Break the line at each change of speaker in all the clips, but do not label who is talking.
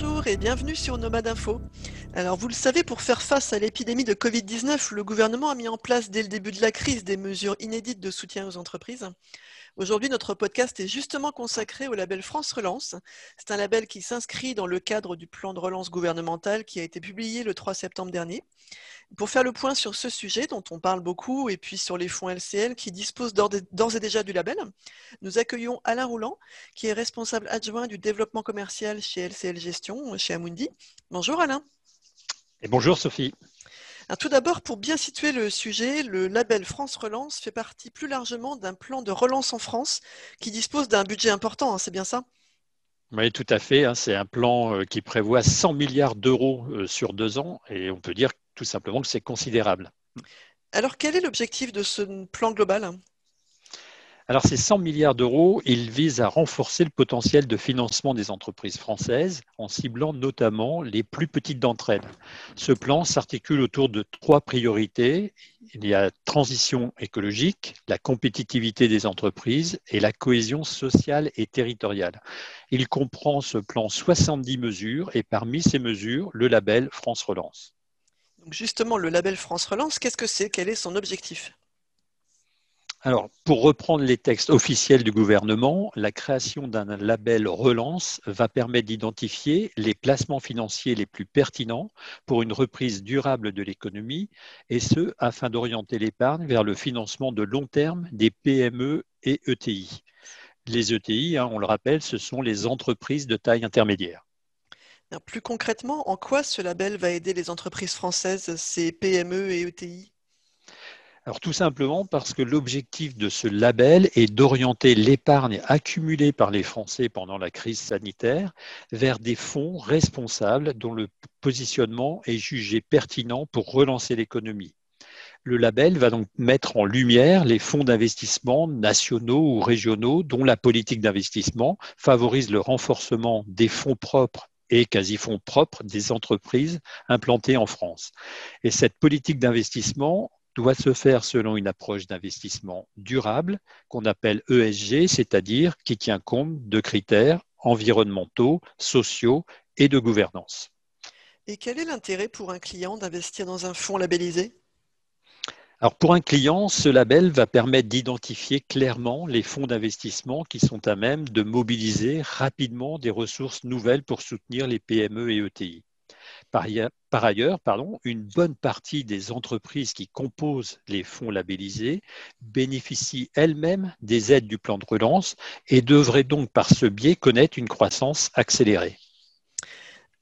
Bonjour et bienvenue sur Nomade Info. Alors vous le savez, pour faire face à l'épidémie de Covid-19, le gouvernement a mis en place dès le début de la crise des mesures inédites de soutien aux entreprises. Aujourd'hui, notre podcast est justement consacré au label France Relance. C'est un label qui s'inscrit dans le cadre du plan de relance gouvernemental qui a été publié le 3 septembre dernier. Pour faire le point sur ce sujet dont on parle beaucoup et puis sur les fonds LCL qui disposent d'ores et déjà du label, nous accueillons Alain Rouland qui est responsable adjoint du développement commercial chez LCL Gestion, chez Amundi. Bonjour Alain.
Et bonjour Sophie
tout d'abord, pour bien situer le sujet, le label France Relance fait partie plus largement d'un plan de relance en France qui dispose d'un budget important, hein, c'est bien ça?
Oui, tout à fait. Hein, c'est un plan euh, qui prévoit 100 milliards d'euros euh, sur deux ans et on peut dire tout simplement que c'est considérable.
Alors, quel est l'objectif de ce plan global?
Alors ces 100 milliards d'euros, ils visent à renforcer le potentiel de financement des entreprises françaises en ciblant notamment les plus petites d'entre elles. Ce plan s'articule autour de trois priorités. Il y a transition écologique, la compétitivité des entreprises et la cohésion sociale et territoriale. Il comprend ce plan 70 mesures et parmi ces mesures, le label France Relance.
Justement, le label France Relance, qu'est-ce que c'est? Quel est son objectif?
Alors, pour reprendre les textes officiels du gouvernement, la création d'un label relance va permettre d'identifier les placements financiers les plus pertinents pour une reprise durable de l'économie, et ce, afin d'orienter l'épargne vers le financement de long terme des PME et ETI. Les ETI, hein, on le rappelle, ce sont les entreprises de taille intermédiaire.
Plus concrètement, en quoi ce label va aider les entreprises françaises, ces PME et ETI
tout simplement parce que l'objectif de ce label est d'orienter l'épargne accumulée par les Français pendant la crise sanitaire vers des fonds responsables dont le positionnement est jugé pertinent pour relancer l'économie. Le label va donc mettre en lumière les fonds d'investissement nationaux ou régionaux dont la politique d'investissement favorise le renforcement des fonds propres et quasi-fonds propres des entreprises implantées en France. Et cette politique d'investissement doit se faire selon une approche d'investissement durable qu'on appelle ESG, c'est-à-dire qui tient compte de critères environnementaux, sociaux et de gouvernance.
Et quel est l'intérêt pour un client d'investir dans un fonds labellisé?
Alors pour un client, ce label va permettre d'identifier clairement les fonds d'investissement qui sont à même de mobiliser rapidement des ressources nouvelles pour soutenir les PME et ETI. Par ailleurs, pardon, une bonne partie des entreprises qui composent les fonds labellisés bénéficient elles-mêmes des aides du plan de relance et devraient donc par ce biais connaître une croissance accélérée.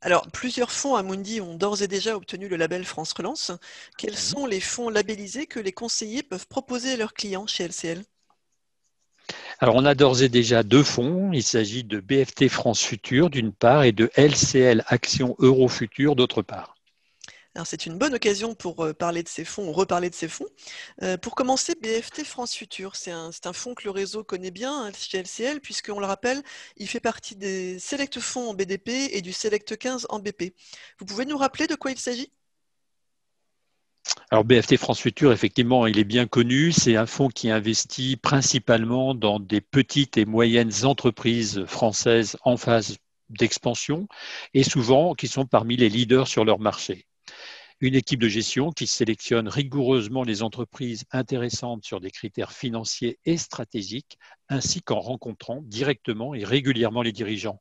Alors, plusieurs fonds Amundi ont d'ores et déjà obtenu le label France Relance. Quels mhm. sont les fonds labellisés que les conseillers peuvent proposer à leurs clients chez LCL
alors, on a d'ores et déjà deux fonds. Il s'agit de BFT France Futur d'une part et de LCL Action Euro Futur d'autre part.
C'est une bonne occasion pour euh, parler de ces fonds reparler de ces fonds. Euh, pour commencer, BFT France Futur, c'est un, un, fonds que le réseau connaît bien hein, chez LCL, puisqu'on le rappelle, il fait partie des Select Fonds en BDP et du Select 15 en BP. Vous pouvez nous rappeler de quoi il s'agit?
Alors BFT France Futur, effectivement, il est bien connu. C'est un fonds qui investit principalement dans des petites et moyennes entreprises françaises en phase d'expansion et souvent qui sont parmi les leaders sur leur marché. Une équipe de gestion qui sélectionne rigoureusement les entreprises intéressantes sur des critères financiers et stratégiques, ainsi qu'en rencontrant directement et régulièrement les dirigeants.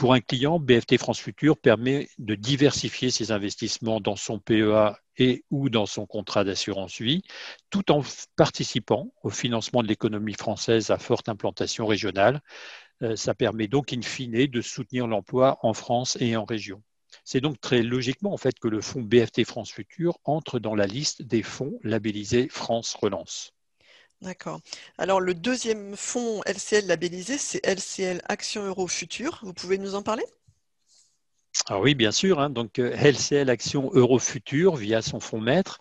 Pour un client, BFT France Futur permet de diversifier ses investissements dans son PEA et ou dans son contrat d'assurance vie, tout en participant au financement de l'économie française à forte implantation régionale. Euh, ça permet donc, in fine, de soutenir l'emploi en France et en région. C'est donc très logiquement en fait que le fonds BFT France Futur entre dans la liste des fonds labellisés France Relance.
D'accord. Alors le deuxième fonds LCL labellisé, c'est LCL Action Euro Futur. Vous pouvez nous en parler?
Ah oui, bien sûr. Hein. Donc, LCL euh, Action Euro Futur, via son fonds maître,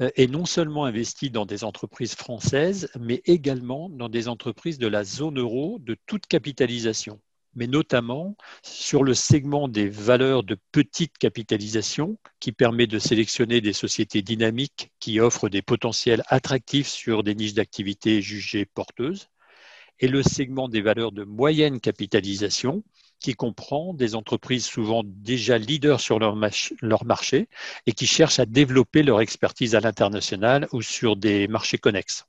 euh, est non seulement investi dans des entreprises françaises, mais également dans des entreprises de la zone euro de toute capitalisation, mais notamment sur le segment des valeurs de petite capitalisation, qui permet de sélectionner des sociétés dynamiques qui offrent des potentiels attractifs sur des niches d'activité jugées porteuses, et le segment des valeurs de moyenne capitalisation, qui comprend des entreprises souvent déjà leaders sur leur, leur marché et qui cherchent à développer leur expertise à l'international ou sur des marchés connexes.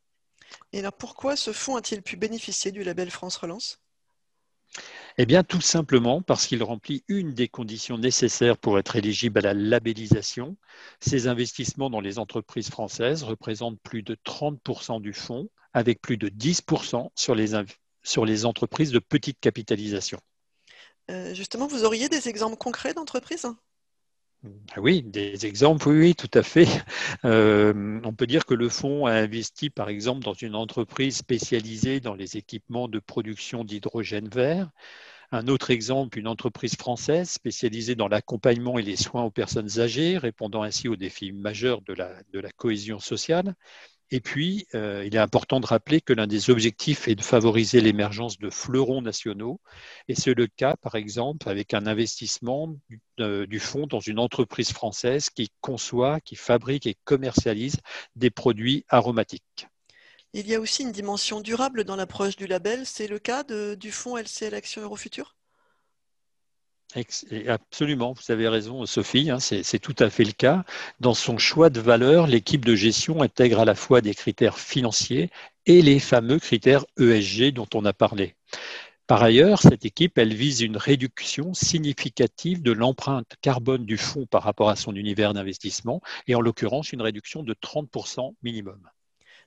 Et alors pourquoi ce fonds a-t-il pu bénéficier du label France Relance?
Eh bien, tout simplement parce qu'il remplit une des conditions nécessaires pour être éligible à la labellisation. Ces investissements dans les entreprises françaises représentent plus de 30% du fonds, avec plus de 10% sur les, sur les entreprises de petite capitalisation.
Euh, justement, vous auriez des exemples concrets d'entreprises?
Ah oui, des exemples, oui, tout à fait. Euh, on peut dire que le fonds a investi, par exemple, dans une entreprise spécialisée dans les équipements de production d'hydrogène vert. Un autre exemple, une entreprise française spécialisée dans l'accompagnement et les soins aux personnes âgées, répondant ainsi aux défis majeurs de la, cohésion sociale. Et puis, euh, il est important de rappeler que l'un des objectifs est de favoriser l'émergence de fleurons nationaux. Et c'est le cas, par exemple, avec un investissement du, fonds dans une entreprise française qui conçoit, qui fabrique et commercialise des produits aromatiques.
Il y a aussi une dimension durable dans l'approche du label. C'est le cas du fonds LCL Action Eurofutur
Absolument, vous avez raison, Sophie, hein, c'est tout à fait le cas. Dans son choix de valeur, l'équipe de gestion intègre à la fois des critères financiers et les fameux critères ESG dont on a parlé. Par ailleurs, cette équipe, vise une réduction significative de l'empreinte carbone du fonds par rapport à son univers d'investissement, et en l'occurrence une réduction de 30% minimum.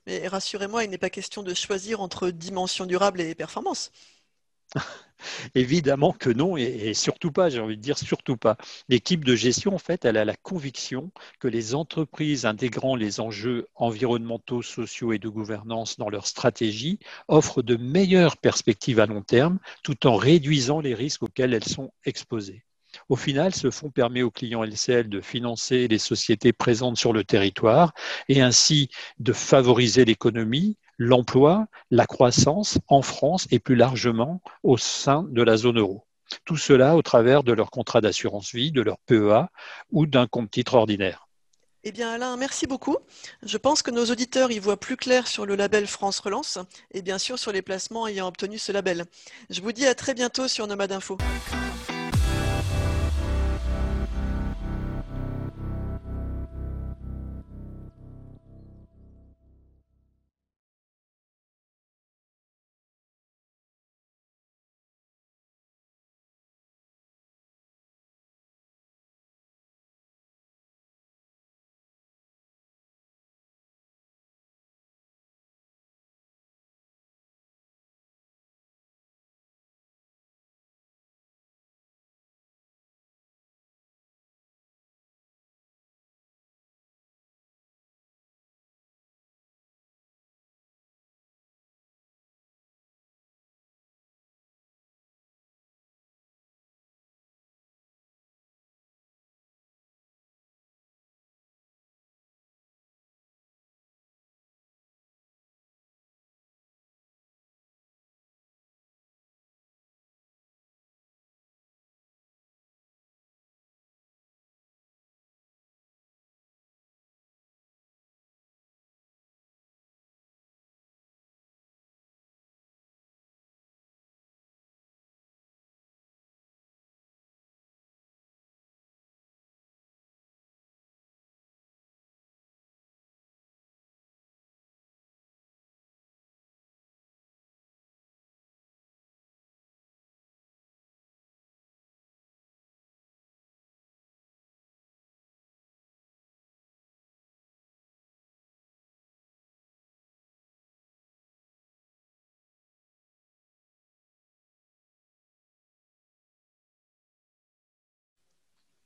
Mais rassurez-moi, il n'est pas question de choisir entre dimension durable et performance.
Évidemment que non, et, surtout pas, j'ai envie de dire surtout pas. L'équipe de gestion, en fait, elle a la conviction que les entreprises intégrant les enjeux environnementaux, sociaux et de gouvernance dans leur stratégie offrent de meilleures perspectives à long terme, tout en réduisant les risques auxquels elles sont exposées. Au final, ce fonds permet aux clients LCL de financer les sociétés présentes sur le territoire et ainsi de favoriser l'économie, l'emploi, la croissance en France et plus largement au sein de la zone euro. Tout cela au travers de leur contrat d'assurance vie, de leur PEA ou d'un compte titre ordinaire.
Eh bien Alain, merci beaucoup. Je pense que nos auditeurs y voient plus clair sur le label France Relance et bien sûr sur les placements ayant obtenu ce label. Je vous dis à très bientôt sur Nomade Info.